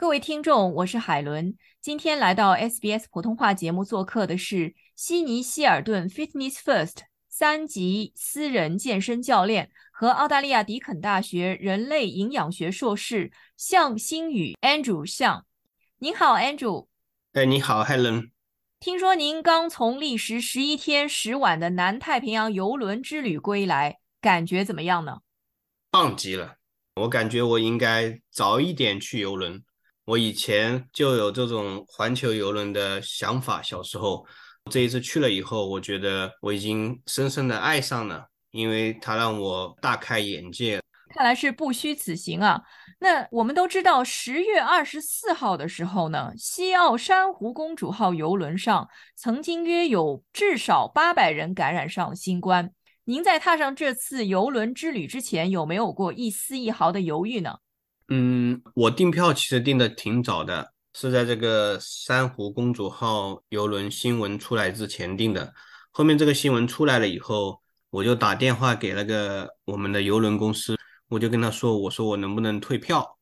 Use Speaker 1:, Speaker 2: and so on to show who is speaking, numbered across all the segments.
Speaker 1: 各位听众，我是海伦。今天来到 SBS 普通话节目做客的是悉尼希尔顿 Fitness First 三级私人健身教练和澳大利亚迪肯大学人类营养学硕士向新宇 Andrew 向。您好，Andrew。
Speaker 2: 哎，你好，Helen。
Speaker 1: 听说您刚从历时十一天十晚的南太平洋游轮之旅归来，感觉怎么样呢？
Speaker 2: 棒极了！我感觉我应该早一点去游轮。我以前就有这种环球游轮的想法，小时候，这一次去了以后，我觉得我已经深深的爱上了，因为它让我大开眼界。
Speaker 1: 看来是不虚此行啊！那我们都知道，十月二十四号的时候呢，西澳珊瑚公主号游轮上曾经约有至少八百人感染上新冠。您在踏上这次游轮之旅之前，有没有过一丝一毫的犹豫呢？
Speaker 2: 嗯，我订票其实订的挺早的，是在这个珊瑚公主号游轮新闻出来之前订的。后面这个新闻出来了以后，我就打电话给那个我们的游轮公司，我就跟他说，我说我能不能退票？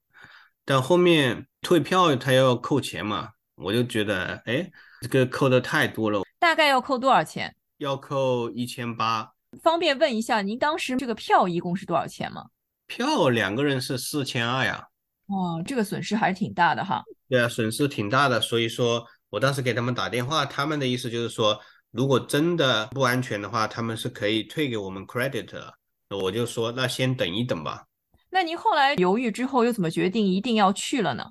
Speaker 2: 但后面退票他要扣钱嘛，我就觉得，哎，这个扣的太多了。
Speaker 1: 大概要扣多少钱？
Speaker 2: 要扣一千八。
Speaker 1: 方便问一下，您当时这个票一共是多少钱吗？
Speaker 2: 票两个人是四千二呀，
Speaker 1: 哦，这个损失还是挺大的哈。
Speaker 2: 对啊，损失挺大的，所以说我当时给他们打电话，他们的意思就是说，如果真的不安全的话，他们是可以退给我们 credit 的。我就说那先等一等吧。
Speaker 1: 那您后来犹豫之后又怎么决定一定要去了呢？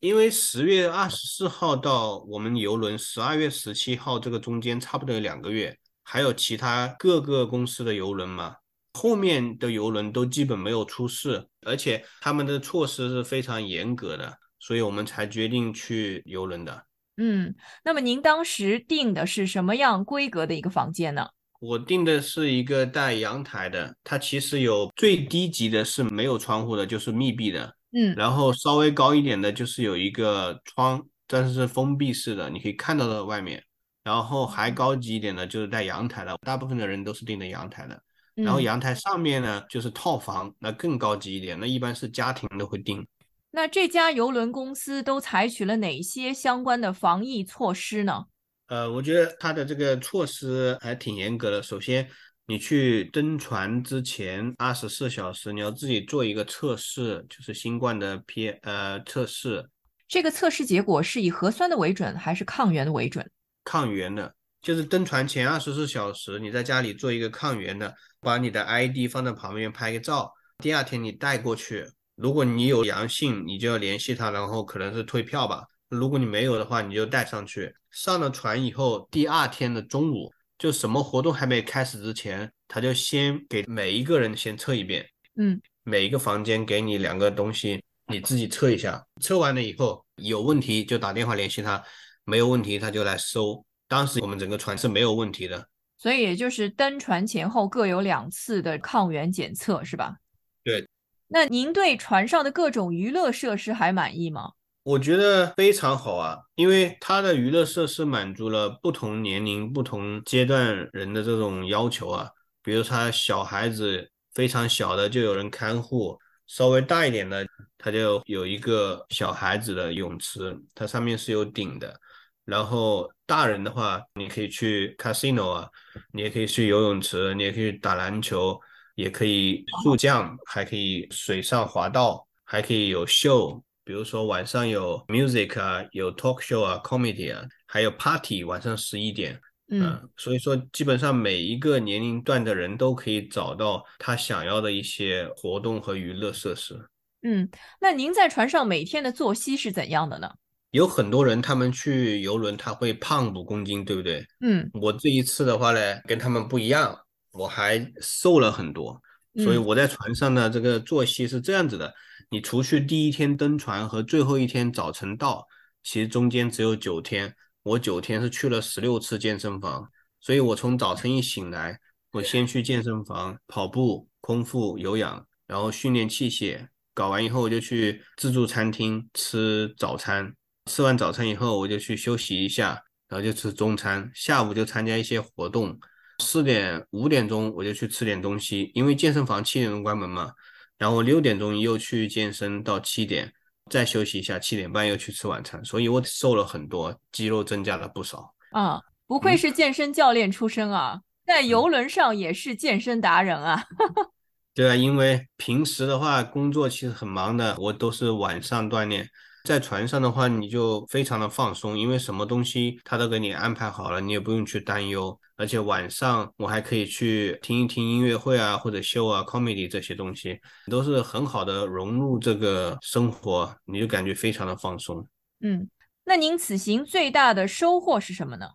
Speaker 2: 因为十月二十四号到我们游轮十二月十七号这个中间差不多有两个月，还有其他各个公司的游轮嘛。后面的游轮都基本没有出事，而且他们的措施是非常严格的，所以我们才决定去游轮的。
Speaker 1: 嗯，那么您当时订的是什么样规格的一个房间呢？
Speaker 2: 我订的是一个带阳台的，它其实有最低级的是没有窗户的，就是密闭的。
Speaker 1: 嗯，
Speaker 2: 然后稍微高一点的就是有一个窗，但是是封闭式的，你可以看到的外面。然后还高级一点的就是带阳台的，大部分的人都是订的阳台的。然后阳台上面呢，就是套房，那更高级一点，那一般是家庭都会订。
Speaker 1: 那这家邮轮公司都采取了哪些相关的防疫措施呢？
Speaker 2: 呃，我觉得它的这个措施还挺严格的。首先，你去登船之前二十四小时，你要自己做一个测试，就是新冠的 P 呃测试。
Speaker 1: 这个测试结果是以核酸的为准，还是抗原的为准？
Speaker 2: 抗原的，就是登船前二十四小时，你在家里做一个抗原的。把你的 ID 放在旁边拍个照，第二天你带过去。如果你有阳性，你就要联系他，然后可能是退票吧。如果你没有的话，你就带上去。上了船以后，第二天的中午，就什么活动还没开始之前，他就先给每一个人先测一遍。
Speaker 1: 嗯，
Speaker 2: 每一个房间给你两个东西，你自己测一下。测完了以后有问题就打电话联系他，没有问题他就来收。当时我们整个船是没有问题的。
Speaker 1: 所以也就是登船前后各有两次的抗原检测，是吧？
Speaker 2: 对。
Speaker 1: 那您对船上的各种娱乐设施还满意吗？
Speaker 2: 我觉得非常好啊，因为它的娱乐设施满足了不同年龄、不同阶段人的这种要求啊。比如他小孩子非常小的就有人看护，稍微大一点的他就有一个小孩子的泳池，它上面是有顶的。然后大人的话，你可以去 casino 啊，你也可以去游泳池，你也可以打篮球，也可以速降，还可以水上滑道，还可以有 show，，比如说晚上有 music 啊，有 talk show 啊，comedy 啊，还有 party，晚上十一点，
Speaker 1: 嗯，
Speaker 2: 所以说基本上每一个年龄段的人都可以找到他想要的一些活动和娱乐设施。
Speaker 1: 嗯，那您在船上每天的作息是怎样的呢？
Speaker 2: 有很多人，他们去游轮，他会胖五公斤，对不对？
Speaker 1: 嗯，
Speaker 2: 我这一次的话呢，跟他们不一样，我还瘦了很多。所以我在船上的这个作息是这样子的：你除去第一天登船和最后一天早晨到，其实中间只有九天。我九天是去了十六次健身房，所以我从早晨一醒来，我先去健身房跑步、空腹、有氧，然后训练器械，搞完以后我就去自助餐厅吃早餐。吃完早餐以后，我就去休息一下，然后就吃中餐。下午就参加一些活动，四点五点钟我就去吃点东西，因为健身房七点钟关门嘛。然后六点钟又去健身到七点，再休息一下，七点半又去吃晚餐，所以我瘦了很多，肌肉增加了不少。
Speaker 1: 啊，不愧是健身教练出身啊，在游轮上也是健身达人啊。
Speaker 2: 对啊，因为平时的话工作其实很忙的，我都是晚上锻炼。在船上的话，你就非常的放松，因为什么东西他都给你安排好了，你也不用去担忧。而且晚上我还可以去听一听音乐会啊，或者秀啊、comedy 这些东西，都是很好的融入这个生活，你就感觉非常的放松。
Speaker 1: 嗯，那您此行最大的收获是什么呢？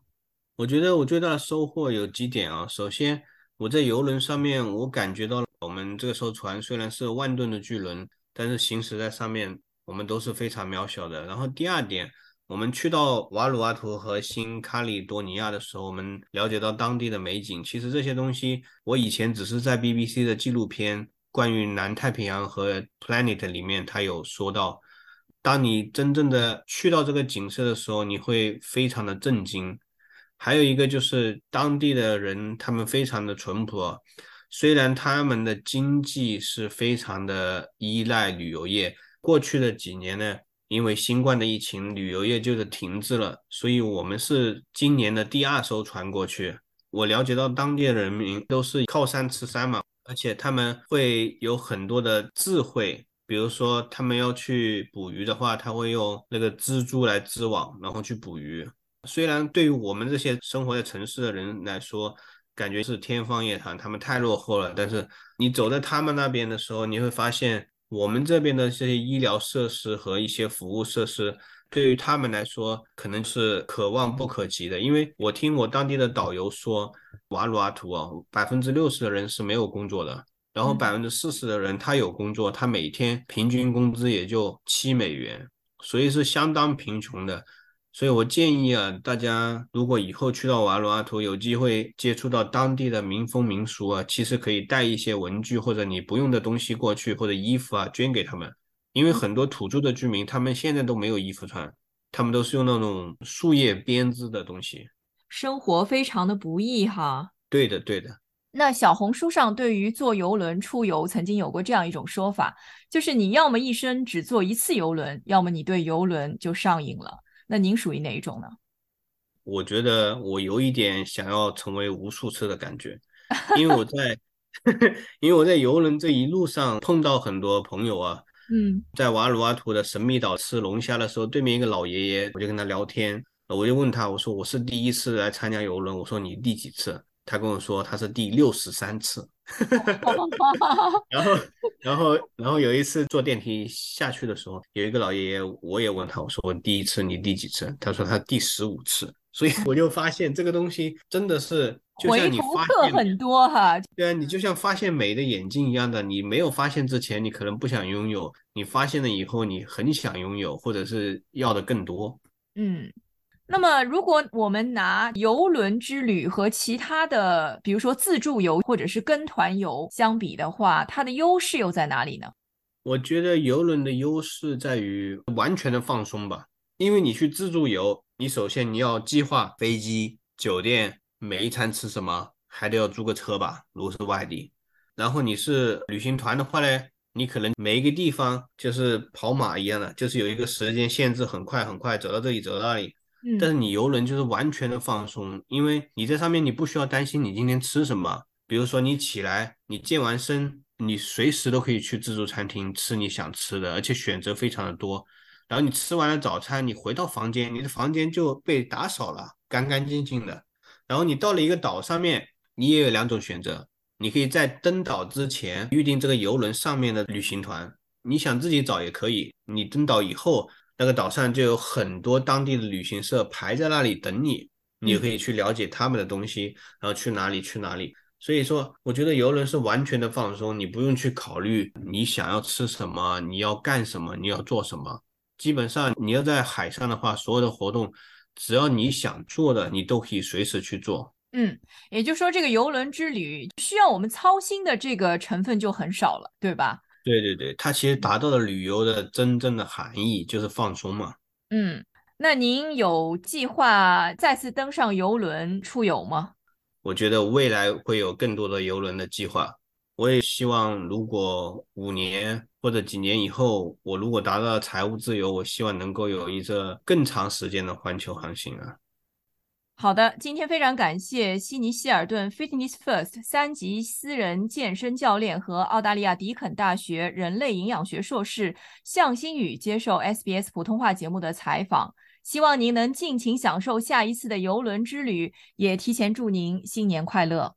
Speaker 2: 我觉得我最大的收获有几点啊。首先，我在游轮上面，我感觉到我们这艘船虽然是万吨的巨轮，但是行驶在上面。我们都是非常渺小的。然后第二点，我们去到瓦鲁阿图和新卡里多尼亚的时候，我们了解到当地的美景。其实这些东西，我以前只是在 BBC 的纪录片关于南太平洋和 Planet 里面，他有说到，当你真正的去到这个景色的时候，你会非常的震惊。还有一个就是当地的人，他们非常的淳朴，虽然他们的经济是非常的依赖旅游业。过去的几年呢，因为新冠的疫情，旅游业就是停滞了，所以我们是今年的第二艘船过去。我了解到当地的人民都是靠山吃山嘛，而且他们会有很多的智慧，比如说他们要去捕鱼的话，他会用那个蜘蛛来织网，然后去捕鱼。虽然对于我们这些生活在城市的人来说，感觉是天方夜谭，他们太落后了，但是你走在他们那边的时候，你会发现。我们这边的这些医疗设施和一些服务设施，对于他们来说可能是可望不可及的。因为我听我当地的导游说，瓦鲁阿图啊，百分之六十的人是没有工作的，然后百分之四十的人他有工作，他每天平均工资也就七美元，所以是相当贫穷的。所以我建议啊，大家如果以后去到瓦努阿图，有机会接触到当地的民风民俗啊，其实可以带一些文具或者你不用的东西过去，或者衣服啊捐给他们。因为很多土著的居民，他们现在都没有衣服穿，他们都是用那种树叶编织的东西，
Speaker 1: 生活非常的不易哈。
Speaker 2: 对的，对的。
Speaker 1: 那小红书上对于坐游轮出游，曾经有过这样一种说法，就是你要么一生只坐一次游轮，要么你对游轮就上瘾了。那您属于哪一种呢？
Speaker 2: 我觉得我有一点想要成为无数次的感觉，因为我在，因为我在游轮这一路上碰到很多朋友啊，
Speaker 1: 嗯，
Speaker 2: 在瓦鲁阿图的神秘岛吃龙虾的时候，对面一个老爷爷，我就跟他聊天，我就问他，我说我是第一次来参加游轮，我说你第几次？他跟我说他是第六十三次，然后，然后，然后有一次坐电梯下去的时候，有一个老爷爷，我也问他，我说我第一次，你第几次？他说他第十五次，所以我就发现这个东西真的是就像你发
Speaker 1: 现很多哈，
Speaker 2: 对啊，你就像发现美的眼睛一样的，你没有发现之前，你可能不想拥有，你发现了以后，你很想拥有，或者是要的更多，
Speaker 1: 嗯。那么，如果我们拿游轮之旅和其他的，比如说自助游或者是跟团游相比的话，它的优势又在哪里呢？
Speaker 2: 我觉得游轮的优势在于完全的放松吧，因为你去自助游，你首先你要计划飞机、酒店，每一餐吃什么，还得要租个车吧，如果是外地。然后你是旅行团的话呢，你可能每一个地方就是跑马一样的，就是有一个时间限制，很快很快走到这里，走到那里。但是你游轮就是完全的放松，因为你在上面你不需要担心你今天吃什么。比如说你起来，你健完身，你随时都可以去自助餐厅吃你想吃的，而且选择非常的多。然后你吃完了早餐，你回到房间，你的房间就被打扫了，干干净净的。然后你到了一个岛上面，你也有两种选择，你可以在登岛之前预定这个游轮上面的旅行团，你想自己找也可以。你登岛以后。那个岛上就有很多当地的旅行社排在那里等你，你也可以去了解他们的东西，然后去哪里去哪里。所以说，我觉得游轮是完全的放松，你不用去考虑你想要吃什么，你要干什么，你要做什么。基本上你要在海上的话，所有的活动，只要你想做的，你都可以随时去做。
Speaker 1: 嗯，也就是说，这个游轮之旅需要我们操心的这个成分就很少了，对吧？
Speaker 2: 对对对，它其实达到了旅游的真正的含义，就是放松嘛。
Speaker 1: 嗯，那您有计划再次登上游轮出游吗？
Speaker 2: 我觉得未来会有更多的游轮的计划。我也希望，如果五年或或者几年以后，我如果达到了财务自由，我希望能够有一个更长时间的环球航行啊。
Speaker 1: 好的，今天非常感谢悉尼希尔顿 Fitness First 三级私人健身教练和澳大利亚迪肯大学人类营养学硕士向新宇接受 SBS 普通话节目的采访。希望您能尽情享受下一次的游轮之旅，也提前祝您新年快乐。